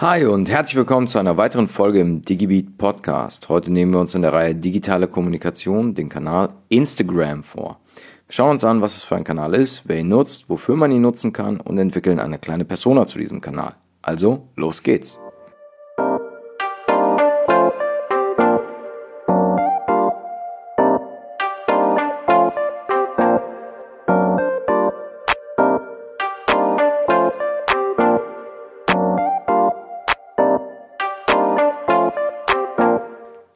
Hi und herzlich willkommen zu einer weiteren Folge im DigiBeat Podcast. Heute nehmen wir uns in der Reihe Digitale Kommunikation den Kanal Instagram vor. Wir schauen uns an, was es für ein Kanal ist, wer ihn nutzt, wofür man ihn nutzen kann und entwickeln eine kleine Persona zu diesem Kanal. Also, los geht's!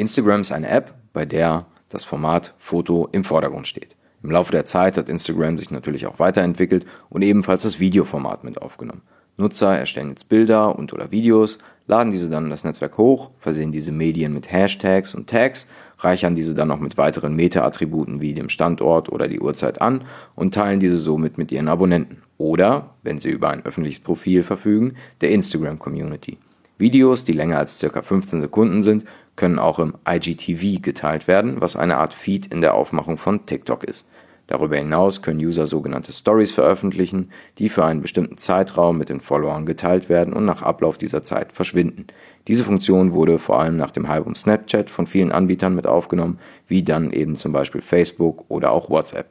Instagram ist eine App, bei der das Format Foto im Vordergrund steht. Im Laufe der Zeit hat Instagram sich natürlich auch weiterentwickelt und ebenfalls das Videoformat mit aufgenommen. Nutzer erstellen jetzt Bilder und oder Videos, laden diese dann in das Netzwerk hoch, versehen diese Medien mit Hashtags und Tags, reichern diese dann noch mit weiteren Meta-Attributen wie dem Standort oder die Uhrzeit an und teilen diese somit mit ihren Abonnenten. Oder, wenn sie über ein öffentliches Profil verfügen, der Instagram-Community. Videos, die länger als ca. 15 Sekunden sind, können auch im IGTV geteilt werden, was eine Art Feed in der Aufmachung von TikTok ist. Darüber hinaus können User sogenannte Stories veröffentlichen, die für einen bestimmten Zeitraum mit den Followern geteilt werden und nach Ablauf dieser Zeit verschwinden. Diese Funktion wurde vor allem nach dem Hype um Snapchat von vielen Anbietern mit aufgenommen, wie dann eben zum Beispiel Facebook oder auch WhatsApp.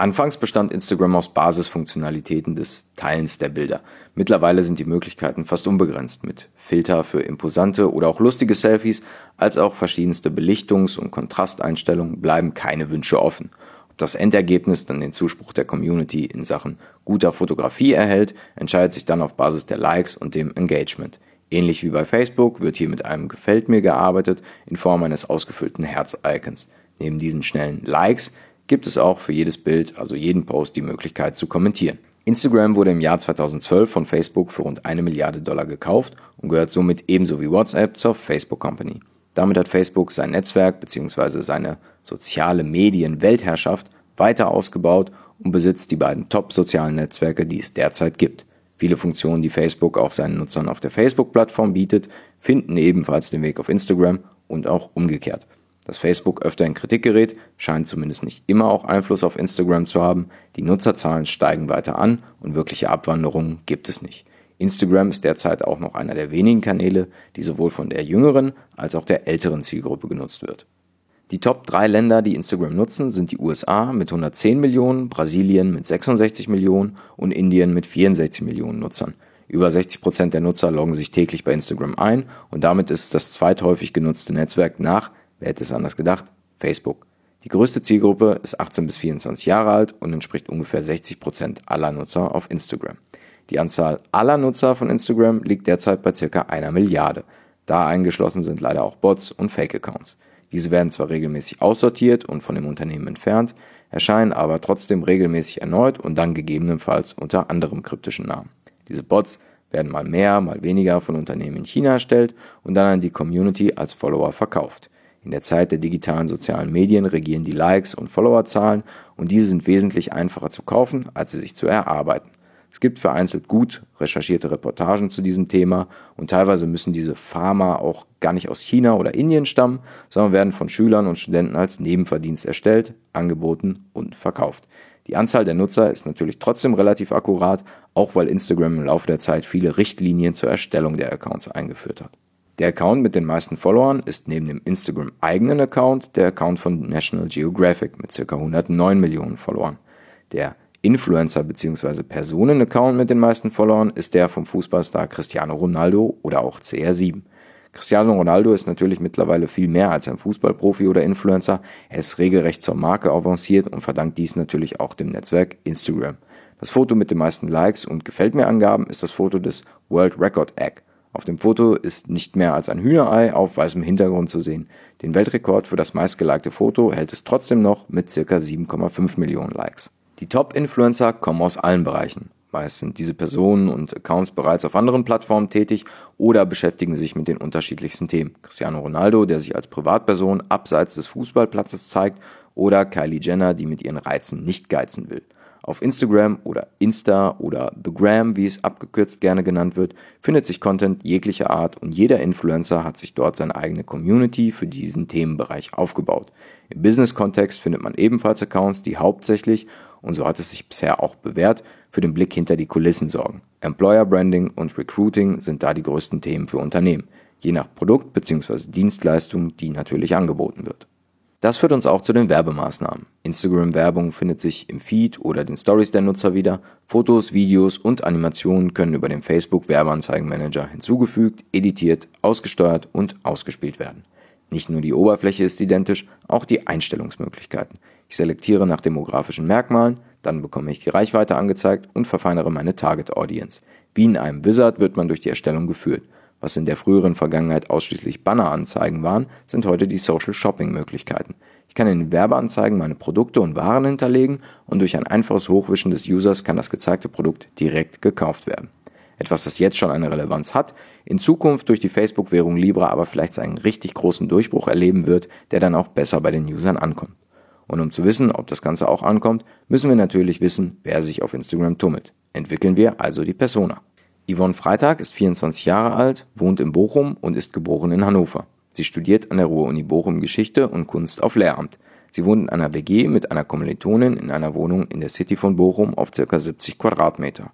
Anfangs bestand Instagram aus Basisfunktionalitäten des Teilens der Bilder. Mittlerweile sind die Möglichkeiten fast unbegrenzt mit Filter für imposante oder auch lustige Selfies, als auch verschiedenste Belichtungs- und Kontrasteinstellungen bleiben keine Wünsche offen. Ob das Endergebnis dann den Zuspruch der Community in Sachen guter Fotografie erhält, entscheidet sich dann auf Basis der Likes und dem Engagement. Ähnlich wie bei Facebook wird hier mit einem Gefällt mir gearbeitet in Form eines ausgefüllten Herz-Icons. Neben diesen schnellen Likes gibt es auch für jedes Bild, also jeden Post, die Möglichkeit zu kommentieren. Instagram wurde im Jahr 2012 von Facebook für rund eine Milliarde Dollar gekauft und gehört somit ebenso wie WhatsApp zur Facebook Company. Damit hat Facebook sein Netzwerk bzw. seine soziale Medien-Weltherrschaft weiter ausgebaut und besitzt die beiden top-sozialen Netzwerke, die es derzeit gibt. Viele Funktionen, die Facebook auch seinen Nutzern auf der Facebook-Plattform bietet, finden ebenfalls den Weg auf Instagram und auch umgekehrt. Dass Facebook öfter in Kritik gerät, scheint zumindest nicht immer auch Einfluss auf Instagram zu haben. Die Nutzerzahlen steigen weiter an und wirkliche Abwanderungen gibt es nicht. Instagram ist derzeit auch noch einer der wenigen Kanäle, die sowohl von der jüngeren als auch der älteren Zielgruppe genutzt wird. Die Top 3 Länder, die Instagram nutzen, sind die USA mit 110 Millionen, Brasilien mit 66 Millionen und Indien mit 64 Millionen Nutzern. Über 60 Prozent der Nutzer loggen sich täglich bei Instagram ein und damit ist das zweithäufig genutzte Netzwerk nach Wer hätte es anders gedacht? Facebook. Die größte Zielgruppe ist 18 bis 24 Jahre alt und entspricht ungefähr 60 Prozent aller Nutzer auf Instagram. Die Anzahl aller Nutzer von Instagram liegt derzeit bei circa einer Milliarde. Da eingeschlossen sind leider auch Bots und Fake-Accounts. Diese werden zwar regelmäßig aussortiert und von dem Unternehmen entfernt, erscheinen aber trotzdem regelmäßig erneut und dann gegebenenfalls unter anderem kryptischen Namen. Diese Bots werden mal mehr, mal weniger von Unternehmen in China erstellt und dann an die Community als Follower verkauft. In der Zeit der digitalen sozialen Medien regieren die Likes und Followerzahlen und diese sind wesentlich einfacher zu kaufen, als sie sich zu erarbeiten. Es gibt vereinzelt gut recherchierte Reportagen zu diesem Thema und teilweise müssen diese Pharma auch gar nicht aus China oder Indien stammen, sondern werden von Schülern und Studenten als Nebenverdienst erstellt, angeboten und verkauft. Die Anzahl der Nutzer ist natürlich trotzdem relativ akkurat, auch weil Instagram im Laufe der Zeit viele Richtlinien zur Erstellung der Accounts eingeführt hat. Der Account mit den meisten Followern ist neben dem Instagram-eigenen Account der Account von National Geographic mit ca. 109 Millionen Followern. Der Influencer- bzw. Personen-Account mit den meisten Followern ist der vom Fußballstar Cristiano Ronaldo oder auch CR7. Cristiano Ronaldo ist natürlich mittlerweile viel mehr als ein Fußballprofi oder Influencer. Er ist regelrecht zur Marke avanciert und verdankt dies natürlich auch dem Netzwerk Instagram. Das Foto mit den meisten Likes und Gefällt mir Angaben ist das Foto des World Record Egg. Auf dem Foto ist nicht mehr als ein Hühnerei auf weißem Hintergrund zu sehen. Den Weltrekord für das meistgelikte Foto hält es trotzdem noch mit ca. 7,5 Millionen Likes. Die Top-Influencer kommen aus allen Bereichen. Meist sind diese Personen und Accounts bereits auf anderen Plattformen tätig oder beschäftigen sich mit den unterschiedlichsten Themen. Cristiano Ronaldo, der sich als Privatperson abseits des Fußballplatzes zeigt, oder Kylie Jenner, die mit ihren Reizen nicht geizen will. Auf Instagram oder Insta oder The Gram, wie es abgekürzt gerne genannt wird, findet sich Content jeglicher Art und jeder Influencer hat sich dort seine eigene Community für diesen Themenbereich aufgebaut. Im Business-Kontext findet man ebenfalls Accounts, die hauptsächlich, und so hat es sich bisher auch bewährt, für den Blick hinter die Kulissen sorgen. Employer Branding und Recruiting sind da die größten Themen für Unternehmen, je nach Produkt bzw. Dienstleistung, die natürlich angeboten wird. Das führt uns auch zu den Werbemaßnahmen. Instagram-Werbung findet sich im Feed oder den Stories der Nutzer wieder. Fotos, Videos und Animationen können über den Facebook Werbeanzeigenmanager hinzugefügt, editiert, ausgesteuert und ausgespielt werden. Nicht nur die Oberfläche ist identisch, auch die Einstellungsmöglichkeiten. Ich selektiere nach demografischen Merkmalen, dann bekomme ich die Reichweite angezeigt und verfeinere meine Target Audience. Wie in einem Wizard wird man durch die Erstellung geführt. Was in der früheren Vergangenheit ausschließlich Banneranzeigen waren, sind heute die Social Shopping Möglichkeiten. Ich kann in Werbeanzeigen meine Produkte und Waren hinterlegen und durch ein einfaches Hochwischen des Users kann das gezeigte Produkt direkt gekauft werden etwas, das jetzt schon eine Relevanz hat, in Zukunft durch die Facebook-Währung Libra aber vielleicht seinen richtig großen Durchbruch erleben wird, der dann auch besser bei den Usern ankommt. Und um zu wissen, ob das Ganze auch ankommt, müssen wir natürlich wissen, wer sich auf Instagram tummelt. Entwickeln wir also die Persona. Yvonne Freitag ist 24 Jahre alt, wohnt in Bochum und ist geboren in Hannover. Sie studiert an der Ruhr-Uni Bochum Geschichte und Kunst auf Lehramt. Sie wohnt in einer WG mit einer Kommilitonin in einer Wohnung in der City von Bochum auf ca. 70 Quadratmeter.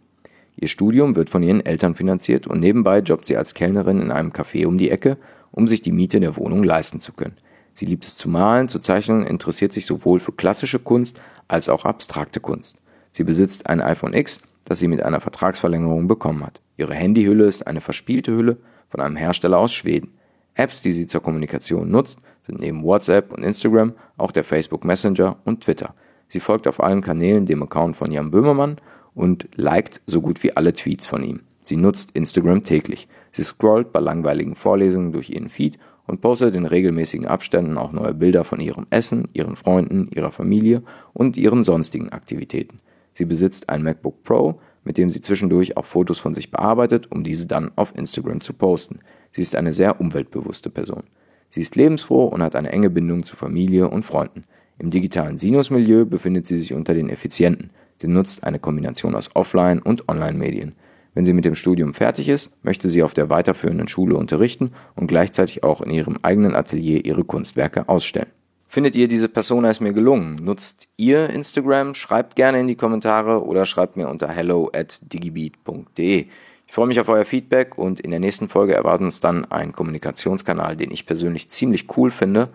Ihr Studium wird von ihren Eltern finanziert und nebenbei jobbt sie als Kellnerin in einem Café um die Ecke, um sich die Miete der Wohnung leisten zu können. Sie liebt es zu malen, zu zeichnen, interessiert sich sowohl für klassische Kunst als auch abstrakte Kunst. Sie besitzt ein iPhone X, das sie mit einer Vertragsverlängerung bekommen hat. Ihre Handyhülle ist eine verspielte Hülle von einem Hersteller aus Schweden. Apps, die sie zur Kommunikation nutzt, sind neben WhatsApp und Instagram auch der Facebook Messenger und Twitter. Sie folgt auf allen Kanälen dem Account von Jan Böhmermann und liked so gut wie alle Tweets von ihm. Sie nutzt Instagram täglich. Sie scrollt bei langweiligen Vorlesungen durch ihren Feed und postet in regelmäßigen Abständen auch neue Bilder von ihrem Essen, ihren Freunden, ihrer Familie und ihren sonstigen Aktivitäten. Sie besitzt ein MacBook Pro, mit dem sie zwischendurch auch Fotos von sich bearbeitet, um diese dann auf Instagram zu posten. Sie ist eine sehr umweltbewusste Person. Sie ist lebensfroh und hat eine enge Bindung zu Familie und Freunden. Im digitalen Sinus-Milieu befindet sie sich unter den Effizienten. Sie nutzt eine Kombination aus Offline- und Online-Medien. Wenn sie mit dem Studium fertig ist, möchte sie auf der weiterführenden Schule unterrichten und gleichzeitig auch in ihrem eigenen Atelier ihre Kunstwerke ausstellen. Findet ihr, diese Persona ist mir gelungen? Nutzt ihr Instagram? Schreibt gerne in die Kommentare oder schreibt mir unter hello at digibeat.de. Ich freue mich auf euer Feedback und in der nächsten Folge erwartet uns dann ein Kommunikationskanal, den ich persönlich ziemlich cool finde,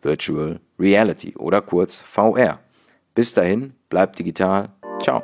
Virtual Reality oder kurz VR. Bis dahin, bleibt digital. Ciao.